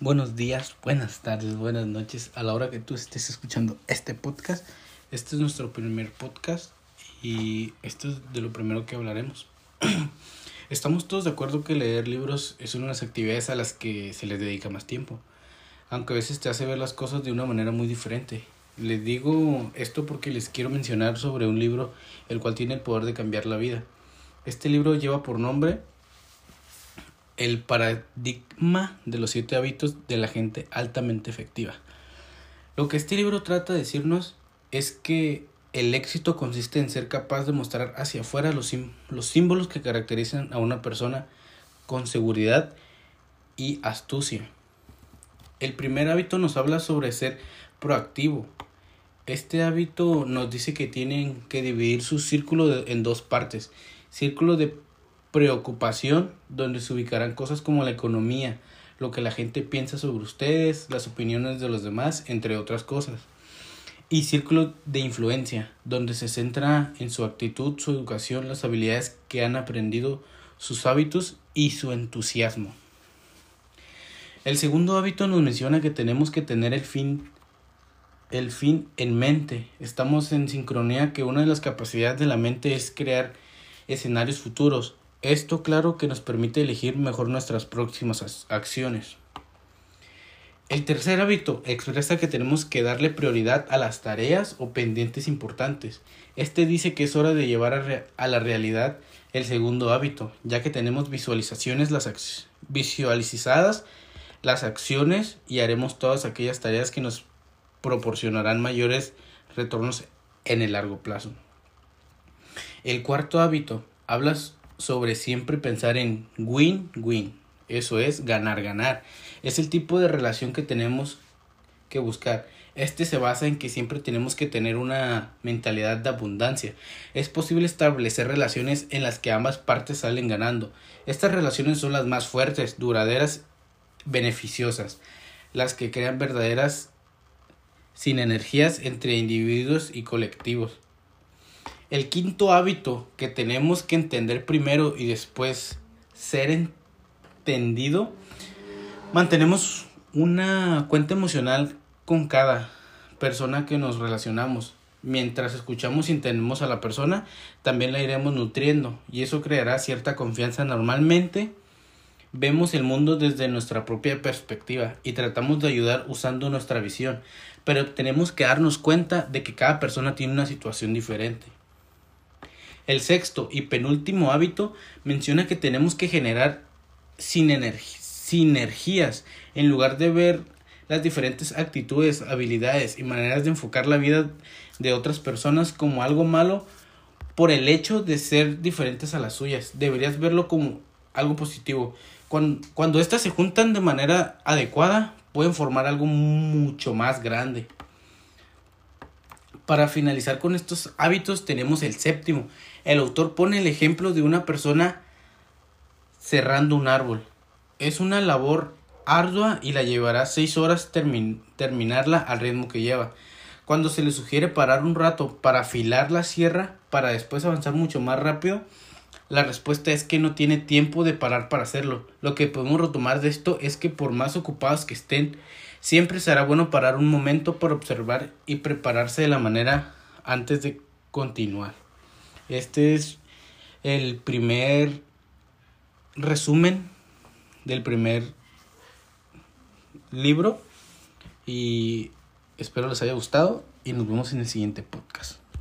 Buenos días, buenas tardes, buenas noches a la hora que tú estés escuchando este podcast. Este es nuestro primer podcast y esto es de lo primero que hablaremos. Estamos todos de acuerdo que leer libros es una de las actividades a las que se les dedica más tiempo, aunque a veces te hace ver las cosas de una manera muy diferente. Les digo esto porque les quiero mencionar sobre un libro el cual tiene el poder de cambiar la vida. Este libro lleva por nombre el paradigma de los siete hábitos de la gente altamente efectiva. Lo que este libro trata de decirnos es que el éxito consiste en ser capaz de mostrar hacia afuera los, los símbolos que caracterizan a una persona con seguridad y astucia. El primer hábito nos habla sobre ser proactivo. Este hábito nos dice que tienen que dividir su círculo en dos partes. Círculo de preocupación, donde se ubicarán cosas como la economía, lo que la gente piensa sobre ustedes, las opiniones de los demás, entre otras cosas. Y círculo de influencia, donde se centra en su actitud, su educación, las habilidades que han aprendido, sus hábitos y su entusiasmo. El segundo hábito nos menciona que tenemos que tener el fin el fin en mente. Estamos en sincronía que una de las capacidades de la mente es crear escenarios futuros, esto claro que nos permite elegir mejor nuestras próximas acciones. El tercer hábito expresa que tenemos que darle prioridad a las tareas o pendientes importantes. Este dice que es hora de llevar a, la realidad el segundo hábito, ya que tenemos visualizaciones las visualizadas las acciones y haremos todas aquellas tareas que nos proporcionarán mayores retornos en el largo plazo. El cuarto hábito habla sobre siempre pensar en win-win. Eso es ganar, ganar. Es el tipo de relación que tenemos que buscar. Este se basa en que siempre tenemos que tener una mentalidad de abundancia. Es posible establecer relaciones en las que ambas partes salen ganando. Estas relaciones son las más fuertes, duraderas, beneficiosas, las que crean verdaderas sinergias entre individuos y colectivos. El quinto hábito que tenemos que entender primero y después ser entendido, mantenemos una cuenta emocional con cada persona que nos relacionamos. Mientras escuchamos y entendemos a la persona, también la iremos nutriendo y eso creará cierta confianza normalmente. Vemos el mundo desde nuestra propia perspectiva y tratamos de ayudar usando nuestra visión, pero tenemos que darnos cuenta de que cada persona tiene una situación diferente. El sexto y penúltimo hábito menciona que tenemos que generar sinergias en lugar de ver las diferentes actitudes, habilidades y maneras de enfocar la vida de otras personas como algo malo por el hecho de ser diferentes a las suyas. Deberías verlo como algo positivo. Cuando, cuando éstas se juntan de manera adecuada, pueden formar algo mucho más grande. Para finalizar con estos hábitos tenemos el séptimo. El autor pone el ejemplo de una persona cerrando un árbol. Es una labor ardua y la llevará seis horas terminarla al ritmo que lleva. Cuando se le sugiere parar un rato para afilar la sierra para después avanzar mucho más rápido, la respuesta es que no tiene tiempo de parar para hacerlo. Lo que podemos retomar de esto es que por más ocupados que estén, Siempre será bueno parar un momento para observar y prepararse de la manera antes de continuar. Este es el primer resumen del primer libro y espero les haya gustado y nos vemos en el siguiente podcast.